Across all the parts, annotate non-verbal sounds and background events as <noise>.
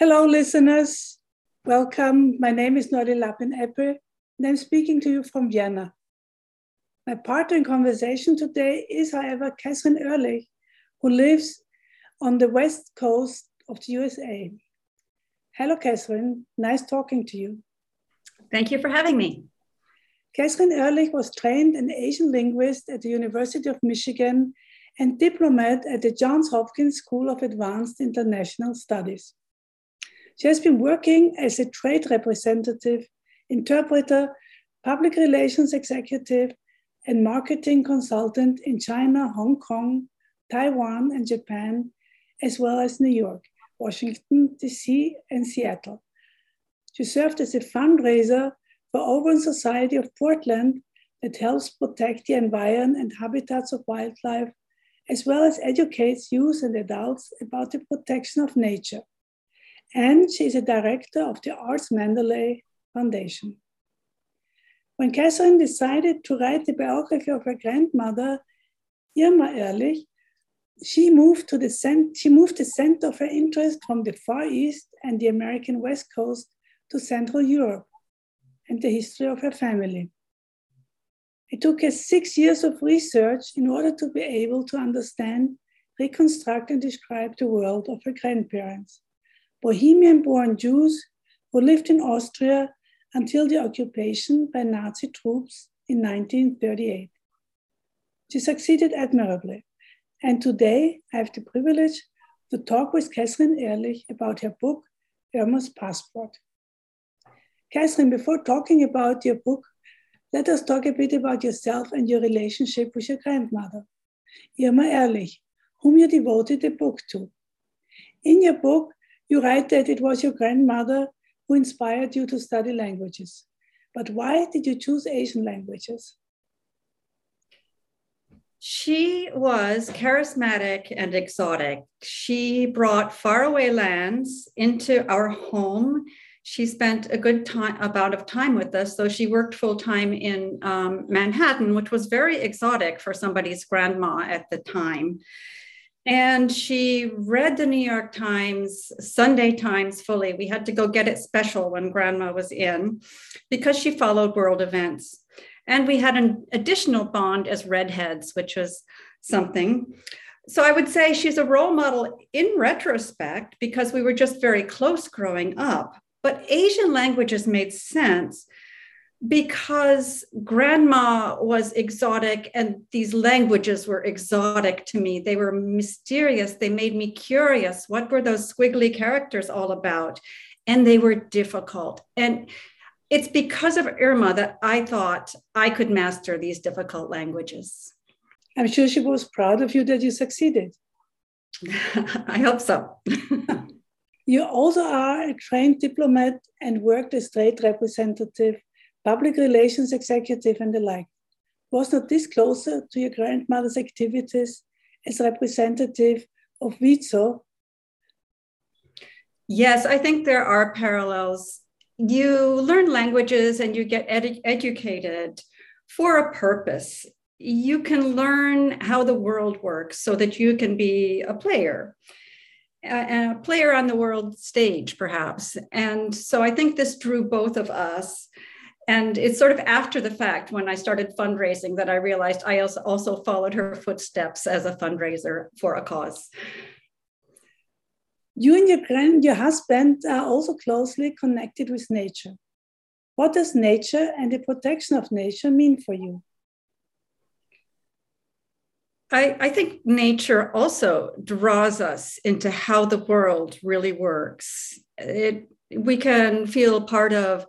Hello, listeners. Welcome. My name is Nori Lapin-Eppe, and I'm speaking to you from Vienna. My partner in conversation today is, however, Catherine Ehrlich, who lives on the west coast of the USA. Hello, Catherine. Nice talking to you. Thank you for having me. Catherine Ehrlich was trained an Asian linguist at the University of Michigan and diplomat at the Johns Hopkins School of Advanced International Studies. She has been working as a trade representative, interpreter, public relations executive, and marketing consultant in China, Hong Kong, Taiwan, and Japan, as well as New York, Washington, D.C., and Seattle. She served as a fundraiser for Audubon Society of Portland that helps protect the environment and habitats of wildlife, as well as educates youth and adults about the protection of nature and she is a director of the Arts Mandalay Foundation. When Catherine decided to write the biography of her grandmother, Irma Ehrlich, she moved to the cent- she moved the center of her interest from the Far East and the American West Coast to Central Europe and the history of her family. It took her six years of research in order to be able to understand, reconstruct, and describe the world of her grandparents. Bohemian born Jews who lived in Austria until the occupation by Nazi troops in 1938. She succeeded admirably, and today I have the privilege to talk with Catherine Ehrlich about her book, Irma's Passport. Catherine, before talking about your book, let us talk a bit about yourself and your relationship with your grandmother, Irma Ehrlich, whom you devoted the book to. In your book, you write that it was your grandmother who inspired you to study languages. But why did you choose Asian languages? She was charismatic and exotic. She brought faraway lands into our home. She spent a good time, amount of time with us, though she worked full time in um, Manhattan, which was very exotic for somebody's grandma at the time. And she read the New York Times, Sunday Times fully. We had to go get it special when grandma was in because she followed world events. And we had an additional bond as redheads, which was something. So I would say she's a role model in retrospect because we were just very close growing up. But Asian languages made sense because grandma was exotic and these languages were exotic to me. They were mysterious. They made me curious. What were those squiggly characters all about? And they were difficult. And it's because of Irma that I thought I could master these difficult languages. I'm sure she was proud of you that you succeeded. <laughs> I hope so. <laughs> you also are a trained diplomat and worked as trade representative public relations executive, and the like. Was not this closer to your grandmother's activities as representative of WIZO? Yes, I think there are parallels. You learn languages and you get edu- educated for a purpose. You can learn how the world works so that you can be a player a, player on the world stage, perhaps. And so I think this drew both of us and it's sort of after the fact when I started fundraising that I realized I also followed her footsteps as a fundraiser for a cause. You and your grand, your husband are also closely connected with nature. What does nature and the protection of nature mean for you? I, I, think nature also draws us into how the world really works. It we can feel part of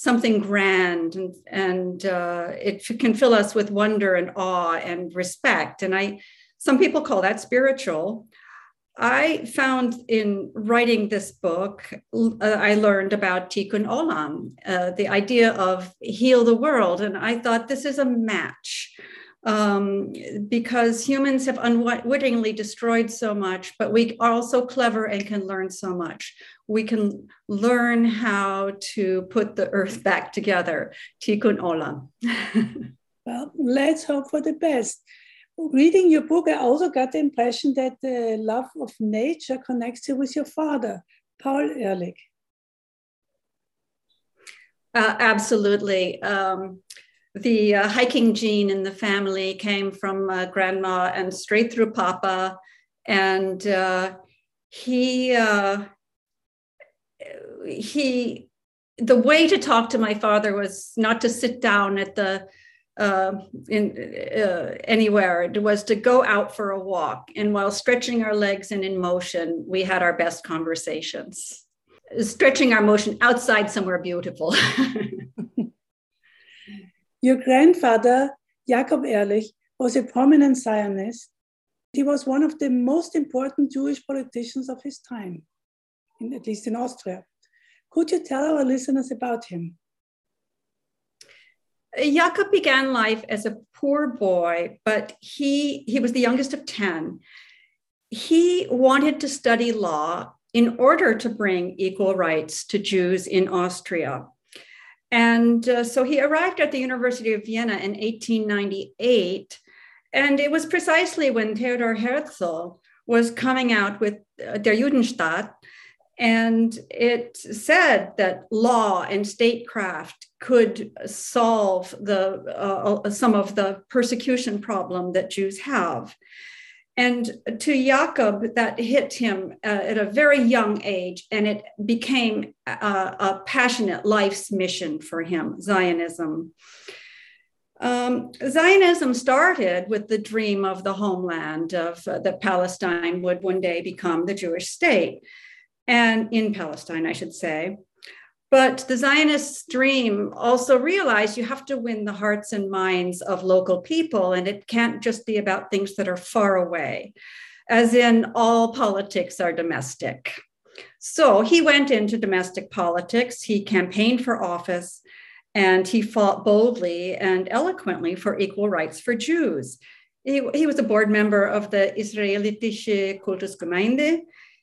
something grand and, and uh, it can fill us with wonder and awe and respect. And I, some people call that spiritual. I found in writing this book, uh, I learned about Tikkun Olam, uh, the idea of heal the world. And I thought this is a match um, because humans have unwittingly destroyed so much, but we are also clever and can learn so much. We can learn how to put the earth back together. Tikkun Olam. <laughs> well, let's hope for the best. Reading your book, I also got the impression that the love of nature connects you with your father, Paul Ehrlich. Uh, absolutely. Um, the uh, hiking gene in the family came from uh, grandma and straight through papa and uh, he uh, he the way to talk to my father was not to sit down at the uh, in uh, anywhere it was to go out for a walk and while stretching our legs and in motion we had our best conversations stretching our motion outside somewhere beautiful <laughs> Your grandfather, Jakob Ehrlich, was a prominent Zionist. He was one of the most important Jewish politicians of his time, in, at least in Austria. Could you tell our listeners about him? Jakob began life as a poor boy, but he, he was the youngest of 10. He wanted to study law in order to bring equal rights to Jews in Austria. And uh, so he arrived at the University of Vienna in 1898. And it was precisely when Theodor Herzl was coming out with uh, Der Judenstaat. And it said that law and statecraft could solve the, uh, uh some of the persecution problem that Jews have. And to Jakob, that hit him uh, at a very young age, and it became a, a passionate life's mission for him Zionism. Um, Zionism started with the dream of the homeland, of uh, that Palestine would one day become the Jewish state, and in Palestine, I should say. But the Zionist dream also realized you have to win the hearts and minds of local people, and it can't just be about things that are far away, as in all politics are domestic. So he went into domestic politics, he campaigned for office, and he fought boldly and eloquently for equal rights for Jews. He, he was a board member of the Israelitische Kultusgemeinde,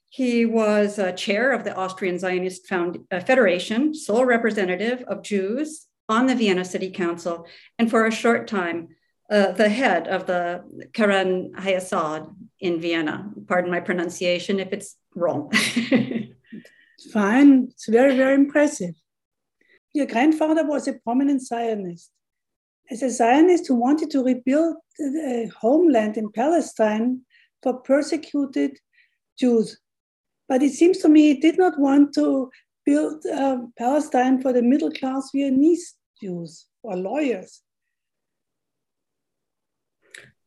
he was a chair of the Austrian Zionist Found, uh, Federation, sole representative of Jews on the Vienna City Council, and for a short time, uh, the head of the Keren Hayesod in Vienna. Pardon my pronunciation if it's wrong. <laughs> Fine, it's very, very impressive. Your grandfather was a prominent Zionist. As a Zionist who wanted to rebuild a homeland in Palestine for persecuted Jews, but it seems to me he did not want to build uh, Palestine for the middle class Viennese Jews or lawyers.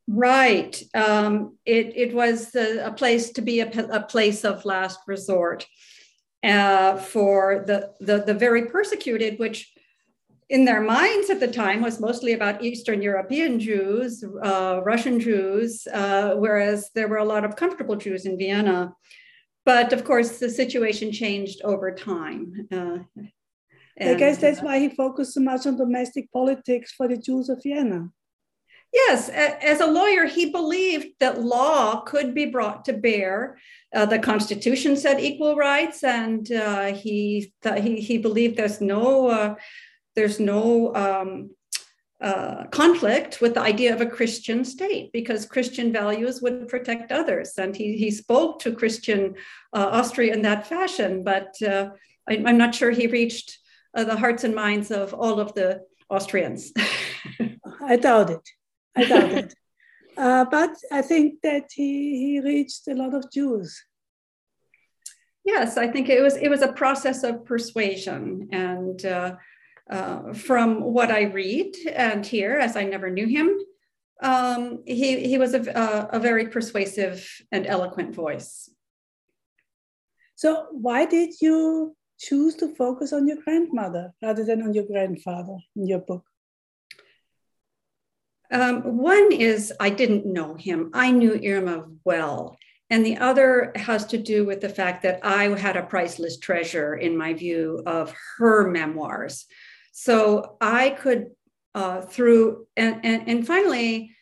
Right. Um, it, it was a, a, place to be a, a, place of last resort uh, for the, the, the very persecuted, which in their minds at the time was mostly about Eastern European Jews, uh, Russian Jews, uh, whereas there were a lot of comfortable Jews in Vienna but of course, the situation changed over time. Uh, I guess that's why he focused so much on domestic politics for the Jews of Vienna. Yes, as a lawyer, he believed that law could be brought to bear. Uh, the Constitution said equal rights, and uh, he, he he believed there's no uh, there's no um, uh, conflict with the idea of a Christian state because Christian values would protect others. And he, he spoke to Christian uh, Austria in that fashion, but uh, I, am not sure he reached uh, the hearts and minds of all of the Austrians. I doubt it. I doubt it. <laughs> Uh, but I think that he, he reached a lot of Jews. Yes, I think it was it was a process of persuasion and uh, from what I read and hear, as I never knew him, um, he, he was a, a, a, very persuasive and eloquent voice. So, why did you choose to focus on your grandmother rather than on your grandfather in your book? Um, one is I didn't know him. I knew Irma well. And the other has to do with the fact that I had a priceless treasure in my view of her memoirs. So I could, uh, through, and, and, and finally,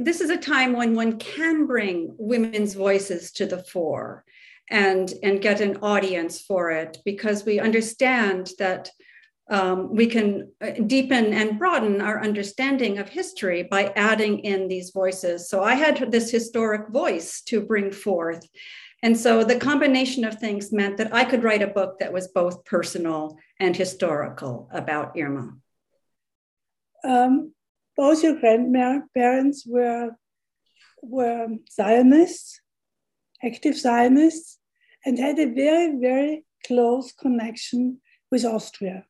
this is a time when one can bring women's voices to the fore and, and get an audience for it because we understand that um, we can uh, deepen and broaden our understanding of history by adding in these voices. So I had this historic voice to bring forth. And so the combination of things meant that I could write a book that was both personal and historical about Irma. Um, both your grandparents were, were Zionists, active Zionists, and had a very, very close connection with Austria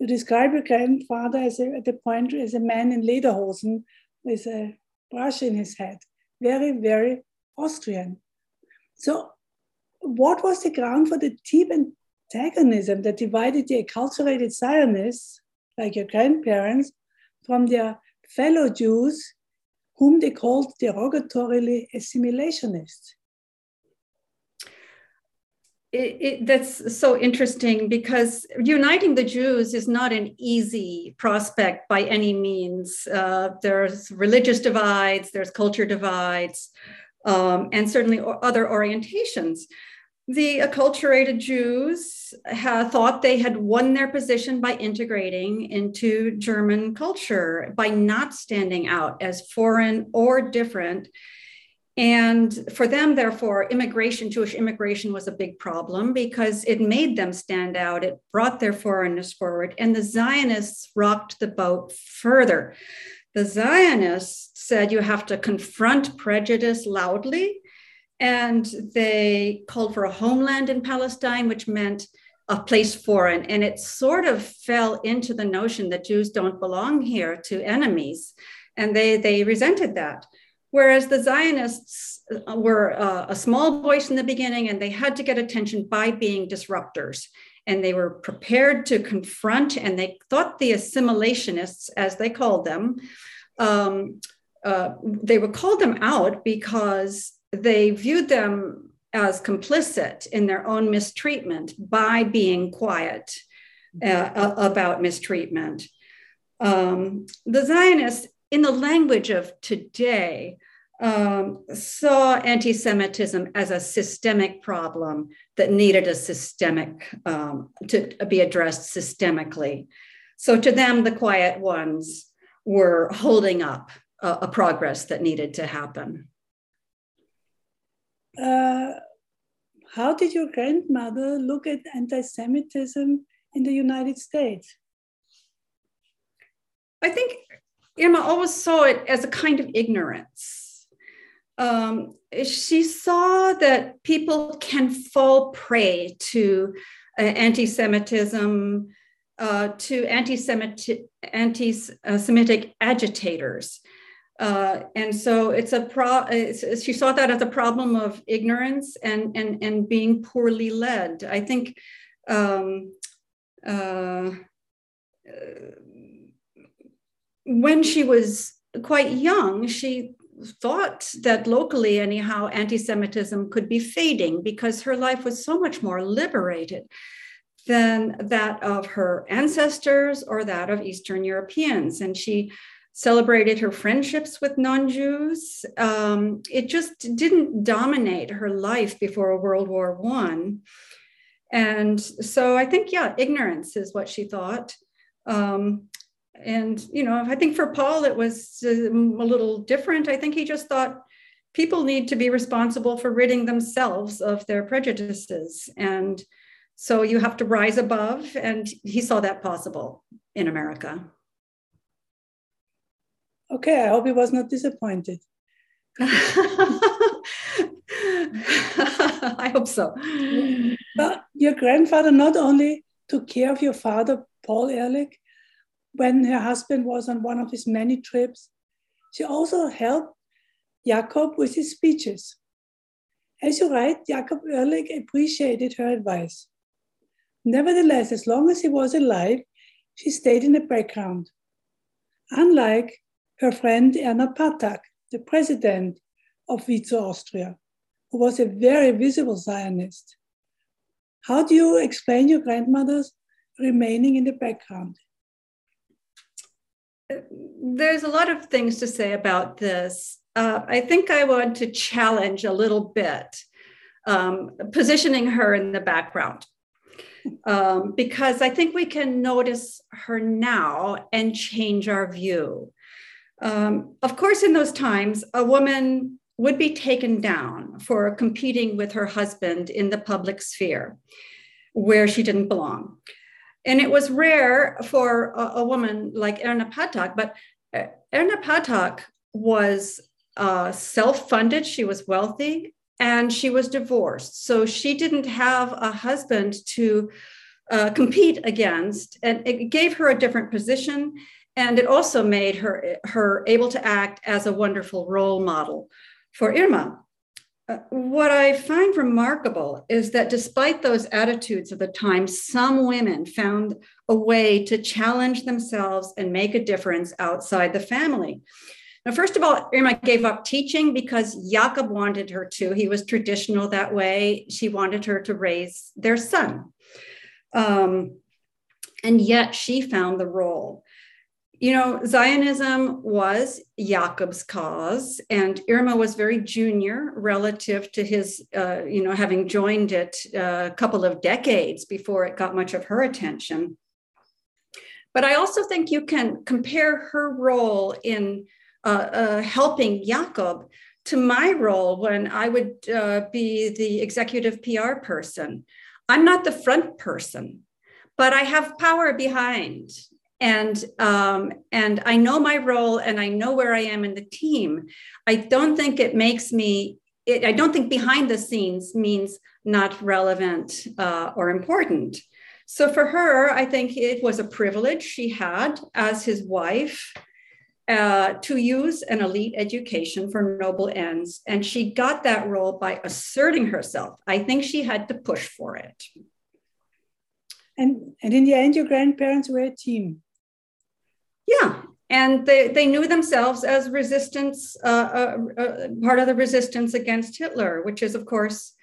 to describe your grandfather as a, at the point as a man in lederhosen with a brush in his head. Very, very Austrian. So, what was the ground for the deep antagonism that divided the acculturated Zionists, like your grandparents, from their fellow Jews, whom they called derogatorily assimilationists? it, it, that's so interesting because uniting the Jews is not an easy prospect by any means. Uh, there's religious divides, there's culture divides, um, and certainly other orientations. The acculturated Jews thought they had won their position by integrating into German culture, by not standing out as foreign or different and for them, therefore, immigration, Jewish immigration was a big problem because it made them stand out. It brought their foreignness forward. And the Zionists rocked the boat further. The Zionists said you have to confront prejudice loudly. And they called for a homeland in Palestine, which meant a place foreign. And it sort of fell into the notion that Jews don't belong here to enemies. And they, they resented that. Whereas the Zionists uh, were uh, a small voice in the beginning and they had to get attention by being disruptors. And they were prepared to confront, and they thought the assimilationists, as they called them, um, uh, they would call them out because they viewed them as complicit in their own mistreatment by being quiet uh, about mistreatment. Um, the Zionists in the language of today, um, saw anti Semitism as a systemic problem that needed a systemic, um, to be addressed systemically. So to them, the quiet ones were holding up a, a progress that needed to happen. Uh, how did your grandmother look at anti Semitism in the United States? I think Irma always saw it as a kind of ignorance. Um, she saw that people can fall prey to uh, anti Semitism, uh, to anti Semitic agitators. Uh, and so it's a pro. It's, she saw that as a problem of ignorance and and and being poorly led. I think um, uh, when she was quite young, she thought that locally, anyhow, anti Semitism could be fading because her life was so much more liberated than that of her ancestors or that of Eastern Europeans. And she celebrated her friendships with non Jews. Um, it just didn't dominate her life before World War One. And so I think, yeah, ignorance is what she thought. Um, and you know i think for paul it was um, a little different. I think he just thought people need to be responsible for ridding themselves of their prejudices. And so you have to rise above and he saw that possible in america. Okay i hope he was not disappointed. <laughs> I hope so. But your grandfather not only took care of your father paul ehrlich when her husband was on one of his many trips, she also helped Jakob with his speeches. As you write, Jakob Ehrlich appreciated her advice. Nevertheless, as long as he was alive, she stayed in the background. Unlike her friend Erna Patak, the president of WIZO Austria, who was a very visible Zionist. How do you explain your grandmother's remaining in the background? There's a lot of things to say about this. Uh, I think I want to challenge a little bit um, positioning her in the background. Um, because I think we can notice her now and change our view. Um, of course, in those times, a woman would be taken down for competing with her husband in the public sphere where she didn't belong. And it was rare for a, a woman like Erna Patak, but uh, Erna Patak was uh, self funded, she was wealthy, and she was divorced. So she didn't have a husband to uh, compete against, and it gave her a different position. And it also made her, her able to act as a wonderful role model for Irma. Uh, what I find remarkable is that despite those attitudes of the time, some women found a way to challenge themselves and make a difference outside the family. Now, first of all, Irma gave up teaching because Jakob wanted her to. He was traditional that way. She wanted her to raise their son. Um, and yet she found the role you know, Zionism was Jacob's cause, and Irma was very junior relative to his, uh, you know, having joined it uh, a couple of decades before it got much of her attention. But I also think you can compare her role in uh, uh helping Jacob to my role when I would uh, be the executive PR person. I'm not the front person, but I have power behind and um, and I know my role and I know where I am in the team. I don't think it makes me. It, I don't think behind the scenes means not relevant uh, or important. So for her, I think it was a privilege she had as his wife uh, to use an elite education for noble ends, and she got that role by asserting herself. I think she had to push for it. And, and in the end, your grandparents were a team. Yeah, and they, they knew themselves as resistance, uh, uh, uh, part of the resistance against Hitler, which is, of course,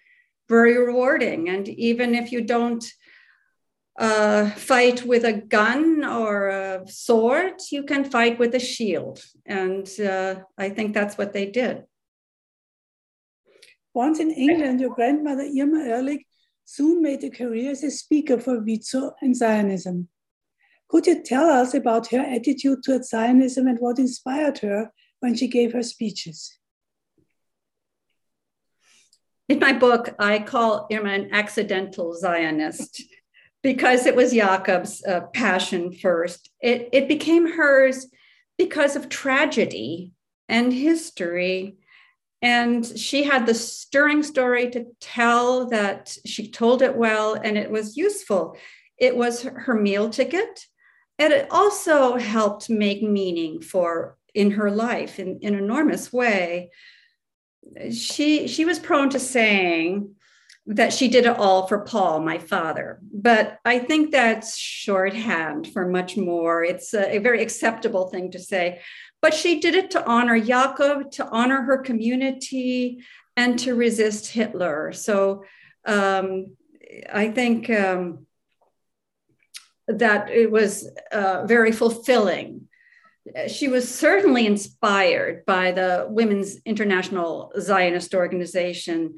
very rewarding. And even if you don't uh, fight with a gun or a sword, you can fight with a shield. And uh, I think that's what they did. Once in England, your grandmother Irma Ehrlich soon made a career as a speaker for WIZO and Zionism. Could you tell us about her attitude towards Zionism and what inspired her when she gave her speeches? In my book, I call Irma an accidental Zionist because it was Jacob's uh, passion first. It, it became hers because of tragedy and history. And she had the stirring story to tell that she told it well and it was useful. It was her meal ticket and it also helped make meaning for in her life in, in an enormous way. She she was prone to saying that she did it all for paul my father. But i think that's shorthand for much more. It's a, a very acceptable thing to say. But she did it to honor jacob to honor her community and to resist hitler. So um, i think um, that it was uh, very fulfilling. She was certainly inspired by the Women's International Zionist Organization.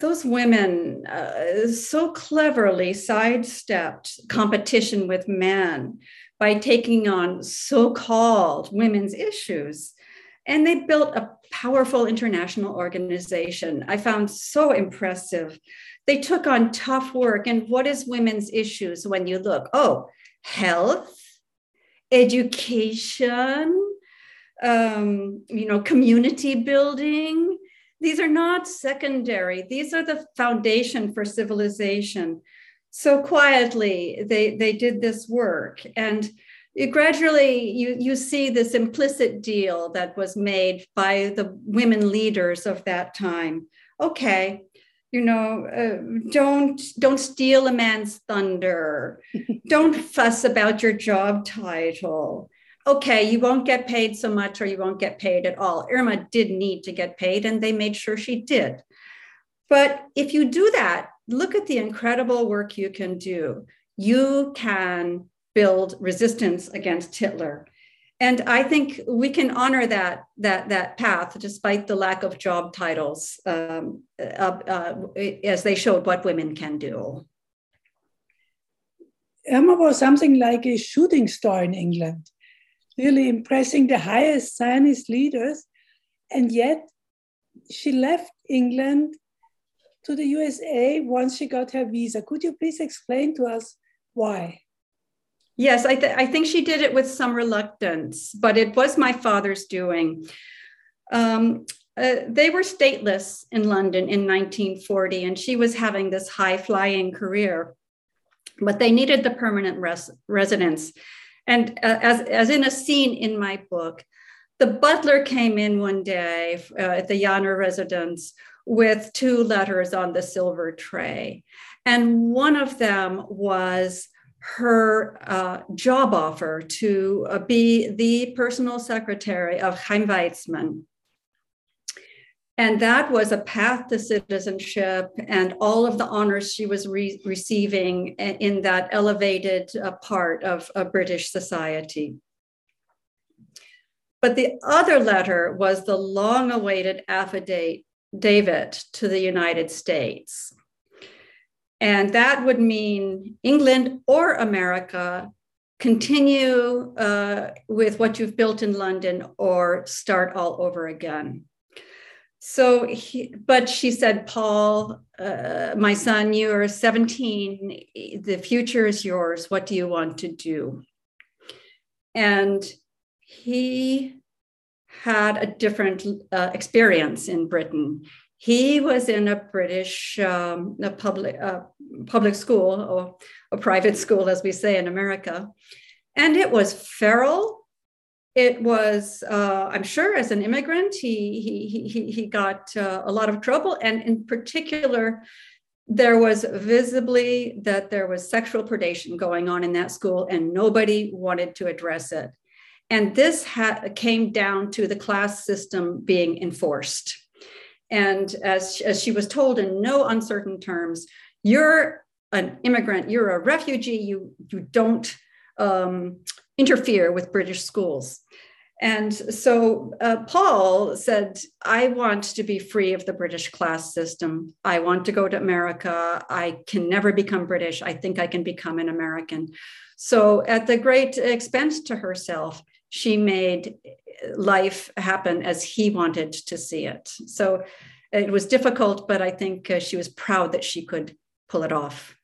Those women uh, so cleverly sidestepped competition with men by taking on so called women's issues. And they built a powerful international organization. I found so impressive they took on tough work. And what is women's issues when you look? Oh, health, education, um, you know, community building. These are not secondary. These are the foundation for civilization. So quietly, they, they did this work. And it gradually, you, you see this implicit deal that was made by the women leaders of that time. Okay, you know uh, don't don't steal a man's thunder. <laughs> Don't fuss about your job title. Okay you won't get paid so much or you won't get paid at all. Irma did need to get paid and they made sure she did. But if you do that look at the incredible work you can do. You can build resistance against hitler and I think we can honor that that that path despite the lack of job titles, um, uh, uh, as they showed what women can do. Irma was something like a shooting star in England, really impressing the highest Zionist leaders, and yet she left England to the USA once she got her visa. Could you please explain to us why? Yes, I, th- I think she did it with some reluctance, but it was my father's doing. Um, uh, they were stateless in London in 1940, and she was having this high flying career, but they needed the permanent res- residence. And uh, as, as in a scene in my book, the butler came in one day uh, at the Janner residence with two letters on the silver tray. And one of them was her uh, job offer to uh, be the personal secretary of Chaim Weizmann. And that was a path to citizenship and all of the honors she was re- receiving in that elevated uh, part of, British society. But the other letter was the long awaited affidavit to the United States. And that would mean England or America continue uh, with what you've built in London or start all over again. So, he, but she said, Paul, uh, my son, you are 17. The future is yours. What do you want to do? And he had a different uh, experience in Britain. He was in a British um, a public uh, public school or a private school, as we say in America, and it was feral. It was, uh, I'm sure, as an immigrant, he he he he got uh, a lot of trouble, and in particular, there was visibly that there was sexual predation going on in that school, and nobody wanted to address it. And this ha- came down to the class system being enforced. And as, as she was told in no uncertain terms, you're an immigrant, you're a refugee, you, you don't um, interfere with British schools. And so uh, Paul said, I want to be free of the British class system. I want to go to America. I can never become British. I think I can become an American. So, at the great expense to herself, she made life happen as he wanted to see it. So, it was difficult, but I think uh, she was proud that she could pull it off.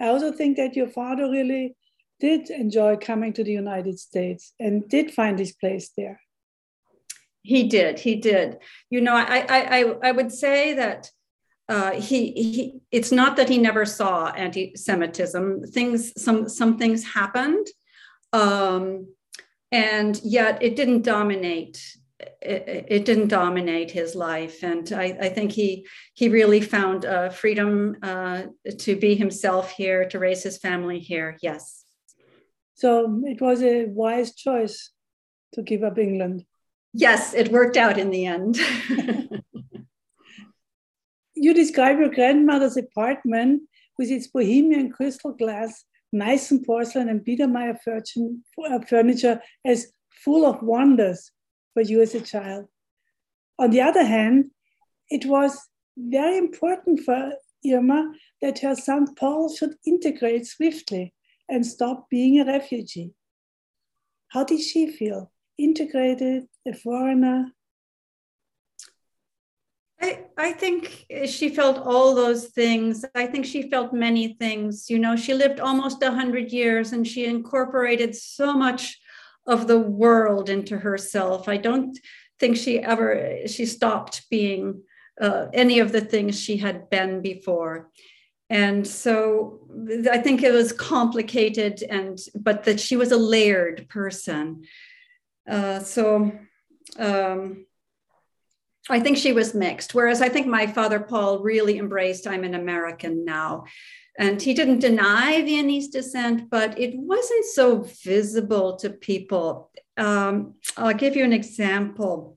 I also think that your father really did enjoy coming to the United States and did find his place there. He did. He did. You know, I I I, would say that uh, he he. It's not that he never saw anti-Semitism. Things some some things happened, um, and yet it didn't dominate it, it, didn't dominate his life. And I, I think he he really found uh, freedom uh, to be himself here, to raise his family here. Yes. So it was a wise choice to give up England. Yes, it worked out in the end. <laughs> you describe your grandmother's apartment with its bohemian crystal glass, Meissen porcelain, and Biedermeier uh, furniture as full of wonders for you as a child. On the other hand, it was very important for Irma that her son Paul should integrate swiftly and stop being a refugee. How did she feel? Integrated, a foreigner? I, I think she felt all those things. I think she felt many things. You know, she lived almost 100 years and she incorporated so much of the world into herself. I don't think she ever she stopped being uh, any of the things she had been before. And so I think it was complicated, and but that she was a layered person. Uh, so um, I think she was mixed. Whereas I think my father Paul really embraced I'm an American now. And he didn't deny Viennese descent, but it wasn't so visible to people. Um, I'll give you an example.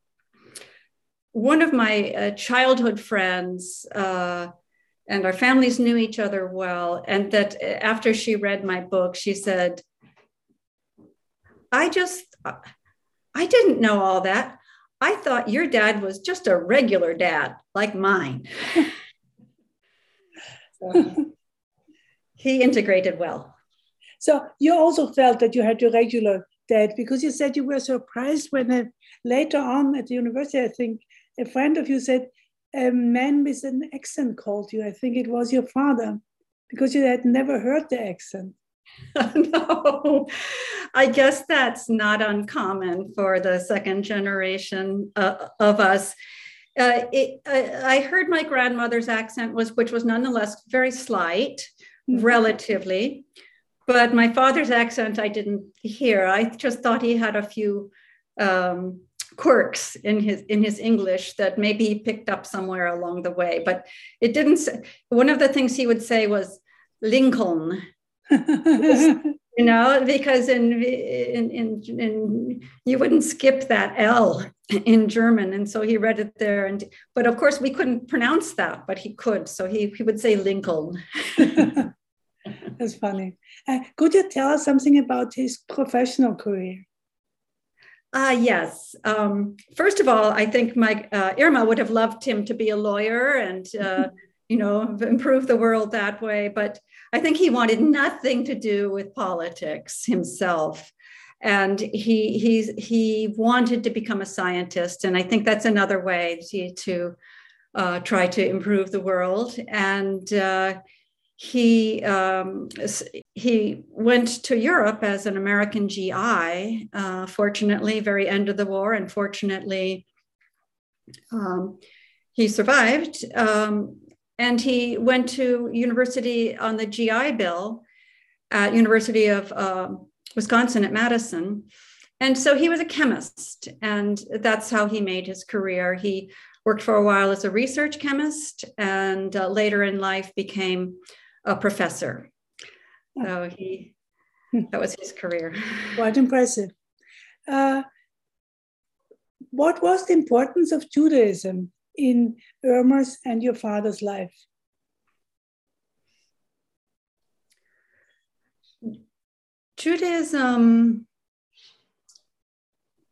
One of my uh, childhood friends, uh, and our families knew each other well, and that after she read my book, she said, I just, I didn't know all that. I thought your dad was just a regular dad like mine. <laughs> so, he integrated well. So you also felt that you had your regular dad because you said you were surprised when uh, later on at the university, I think a friend of you said a man with an accent called you. I think it was your father because you had never heard the accent. <laughs> no, I guess that's not uncommon for the second generation uh, of us. Uh, it, uh, I heard my grandmother's accent was, which was nonetheless very slight, mm-hmm. relatively, but my father's accent I didn't hear. I just thought he had a few um, quirks in his in his English that maybe he picked up somewhere along the way. But it didn't. One of the things he would say was Lincoln <laughs> you know because in, in in in you wouldn't skip that l in german. And so he read it there. And but of course we couldn't pronounce that but he could. So he, he would say lincoln. <laughs> That's funny. Uh, could you tell us something about his professional career? Uh, yes. Um, first of all, I think my uh, Irma would have loved him to be a lawyer and uh, <laughs> you know, improve the world that way. But I think he wanted nothing to do with politics himself. And he he's he wanted to become a scientist. And I think that's another way to, to uh, try to improve the world. And uh, he um, he went to Europe as an American GI. Uh, fortunately, very end of the war, and fortunately, um, he survived. Um, and he went to university on the GI Bill at University of uh, Wisconsin at Madison. And so he was a chemist, and that's how he made his career. He worked for a while as a research chemist, and uh, later in life became a professor. So he that was his career. <laughs> Quite impressive. Uh, what was the importance of Judaism in Irma's and your father's life? Judaism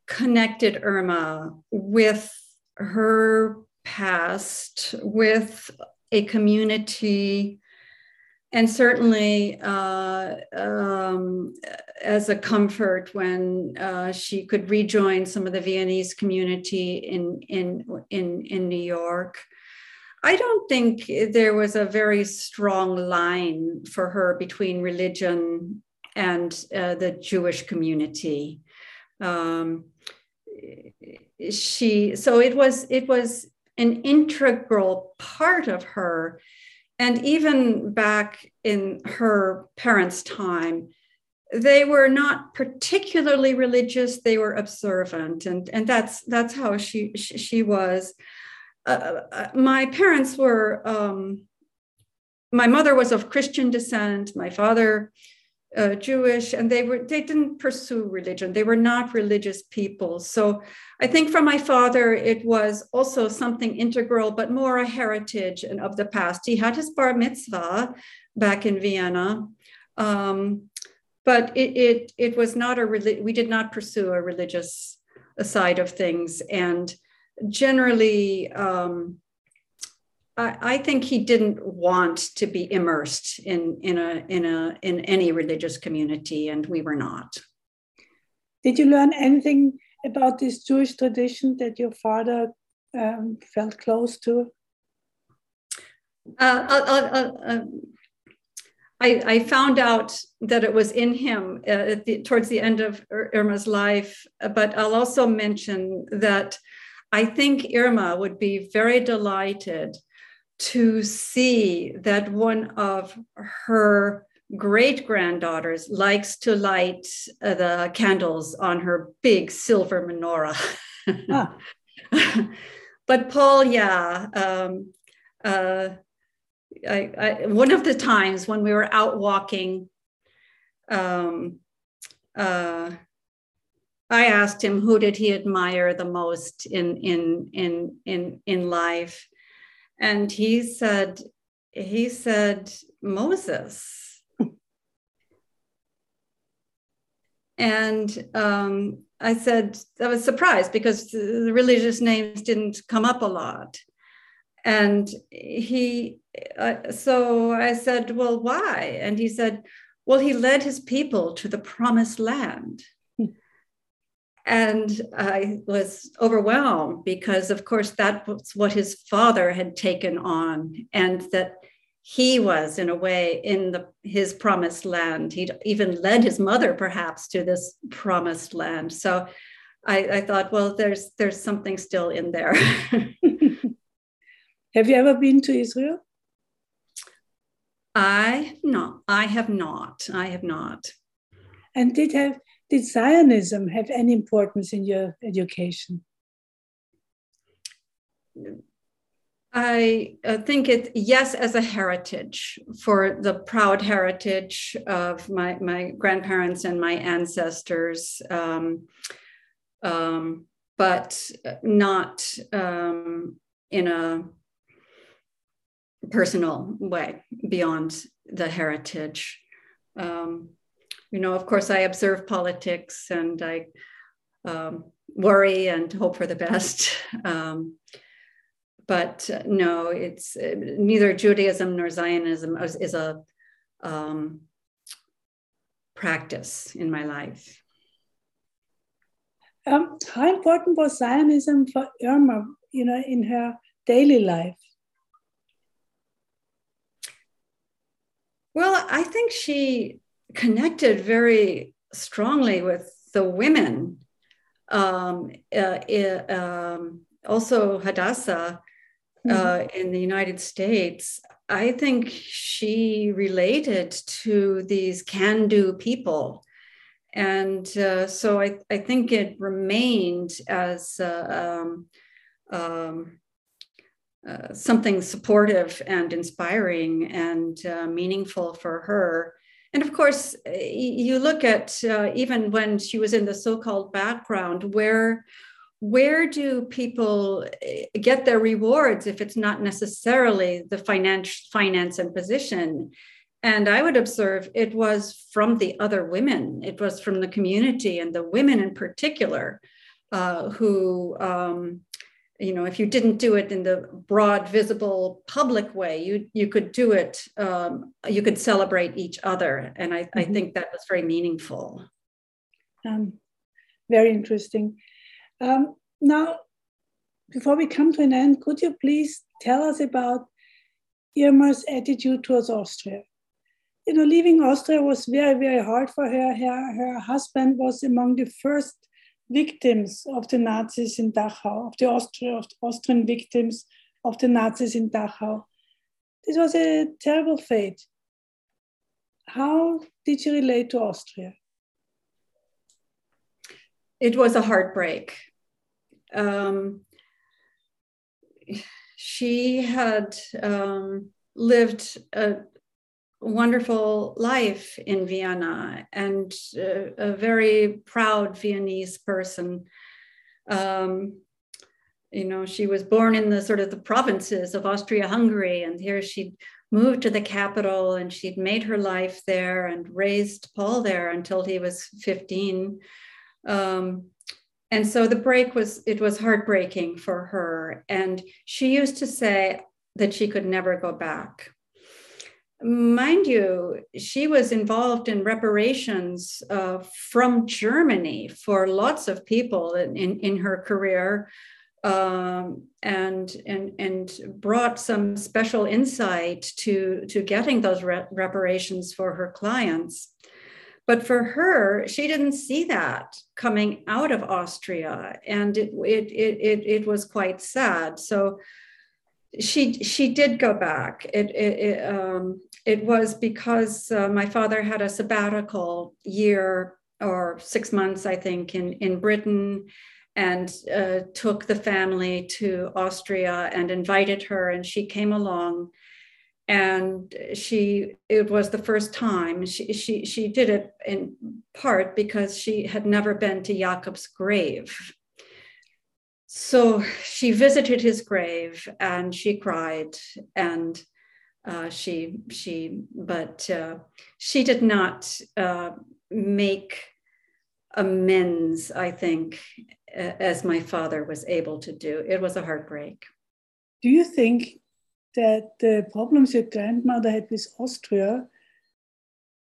connected Irma with her past, with a community and certainly uh, um, as a comfort when uh, she could rejoin some of the Viennese community in, in, in, in New York. I don't think there was a very strong line for her between religion and uh, the Jewish community. Um, she so it was it was an integral part of her and even back in her parents' time, they were not particularly religious. They were observant, and and that's that's how she she, was. Uh, uh, my parents were. Um, my mother was of Christian descent. My father uh, Jewish, and they were they didn't pursue religion. They were not religious people. So I think for my father, it was also something integral, but more a heritage and of the past. He had his bar mitzvah back in Vienna, um, but it, it it was not a we did not pursue a religious side of things, and generally. Um, I, I think he didn't want to be immersed in in a in a in any religious community, and we were not. Did you learn anything about this Jewish tradition that your father um, felt close to? Uh, I'll, I'll, uh, I, I, found out that it was in him uh, the, towards the end of Irma's life, but I'll also mention that I think Irma would be very delighted to see that one of her great granddaughters likes to light uh, the candles on her big silver menorah. ah. <laughs> but Paul, yeah. Um, uh, I, I, one of the times when we were out walking, um, uh, I asked him who did he admire the most in in in in in life, and he said he said Moses. and um, I said I was surprised because the religious names didn't come up a lot, and he uh, so I said, well, why? And he said, well, he led his people to the promised land. And I was overwhelmed because, of course, that was what his father had taken on, and that he was, in a way, in the, his promised land. He'd even led his mother, perhaps, to this promised land. So I, I thought, well, there's there's something still in there. <laughs> Have you ever been to Israel? I no, I have not. I have not. And did have did Zionism have any importance in your education? I think it yes as a heritage for the proud heritage of my my grandparents and my ancestors, um, um, but not um, in a personal way beyond the heritage. Um, you know, of course, I observe politics and I um, worry and hope for the best. <laughs> Um, but uh, no, it's uh, neither Judaism nor Zionism is, is a um, practice in my life. Um, how important was Zionism for Irma, you know, in her daily life? Well, I think she connected very strongly with the women. Um, uh, um, also, Hadassah uh, mm-hmm. in the United States, I think she related to these can do people. And uh, so I, I think it remained as uh, um, um, uh, something supportive and inspiring and uh, meaningful for her. And of course, you look at uh, even when she was in the so-called background, where where do people uh, get their rewards if it's not necessarily the finance finance and position? And I would observe it was from the other women. It was from the community and the women in particular uh, who um, you know if you didn't do it in the broad visible public way you you could do it um, you could celebrate each other. And i, mm-hmm. I think that was very meaningful. Um, very interesting. Um, now before we come to an end could you please tell us about irma's attitude towards austria? You know leaving austria was very very hard for her. Her, her husband was among the first victims of the Nazis in Dachau, of the Austria, of Austrian victims of the Nazis in Dachau. This was a terrible fate. How did you relate to Austria? It was a heartbreak. Um, she had um, lived a wonderful life in Vienna and uh, a very proud Viennese person. Um, you know, she was born in the sort of the provinces of Austria-Hungary, and here she'd moved to the capital and she'd made her life there and raised Paul there until he was 15. Um, and so the break was it was heartbreaking for her and she used to say that she could never go back mind you, she was involved in reparations uh, from Germany for lots of people in, in, in her career. Um, and and and brought some special insight to to getting those re- reparations for her clients. But for her, she didn't see that coming out of Austria, and it it it it, it was quite sad. So she she did go back. It it, it, um, it was because uh, my father had a sabbatical year or six months, I think, in in Britain, and uh, took the family to Austria and invited her, and she came along. And she, it was the first time she, she, she did it in part because she had never been to Jakob's grave. So she visited his grave and she cried and uh, she she but uh, she did not uh, make amends i think as my father was able to do. It was a heartbreak. Do you think that the problems your grandmother had with austria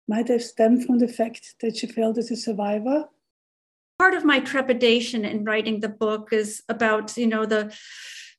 might have stemmed from the fact that she felt as a survivor? Part of my trepidation in writing the book is about you know the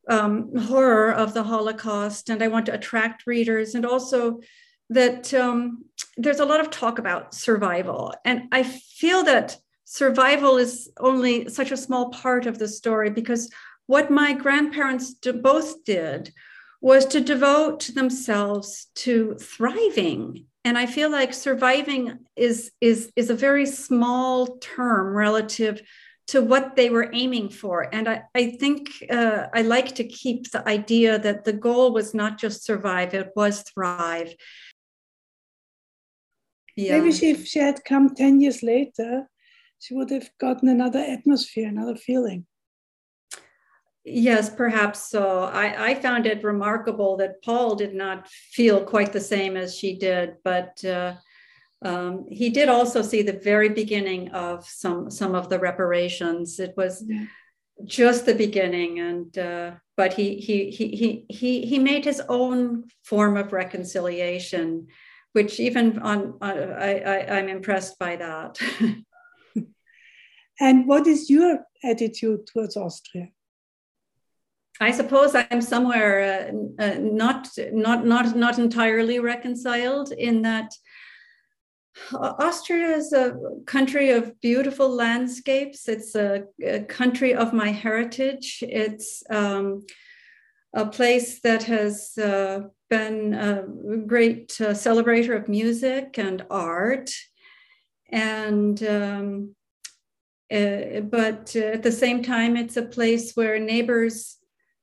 um, horror of the Holocaust, and I want to attract readers, and also that um, there's a lot of talk about survival, and I feel that survival is only such a small part of the story because what my grandparents both did was to devote themselves to thriving. And i feel like surviving is is is a very small term relative to what they were aiming for. And I, I think uh, I like to keep the idea that the goal was not just survive, it was thrive. Yeah. Maybe she, if she had come 10 years later, she would have gotten another atmosphere, another feeling. Yes, perhaps so. I, I found it remarkable that Paul did not feel quite the same as she did, but uh, um, he did also see the very beginning of some some of the reparations. It was yeah. just the beginning, and uh, but he he he he he he made his own form of reconciliation, which even on uh, I, I I'm impressed by that. and what is your attitude towards Austria? I suppose I'm somewhere uh, uh, not not not not entirely reconciled in that Austria is a country of beautiful landscapes. It's a, a country of my heritage. It's um, a place that has uh, been a great uh, celebrator of music and art. And um, uh, but at the same time, it's a place where neighbors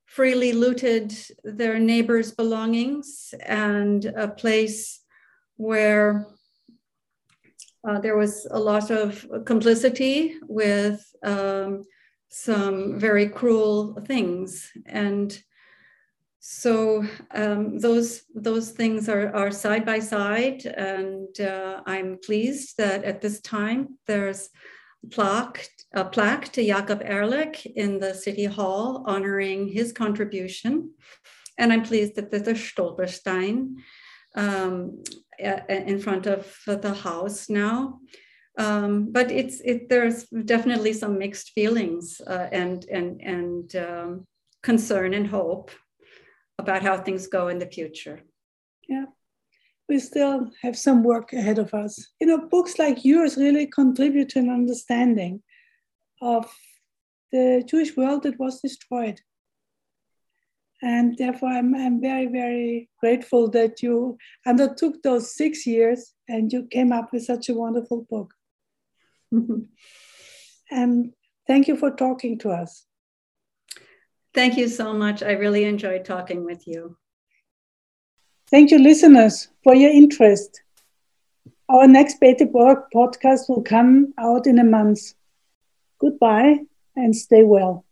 freely looted their neighbors' belongings and a place where uh, there was a lot of complicity with um, some very cruel things. And so um, those those things are, are side by side, and uh, I'm pleased that at this time there's plaque, a plaque to Jakob Ehrlich in the City Hall honoring his contribution. And I'm pleased that there's a Stolperstein um, in front of the house now. Um, but it's it, there's definitely some mixed feelings uh, and and and um, concern and hope about how things go in the future. Yeah, we still have some work ahead of us. You know, books like yours really contribute to an understanding of the Jewish world that was destroyed and therefore, I'm, I'm very, very grateful that you undertook those six years and you came up with such a wonderful book. <laughs> and thank you for talking to us. Thank you so much. I really enjoyed talking with you. Thank you, listeners, for your interest. Our next Beta Borg podcast will come out in a month. Goodbye and stay well.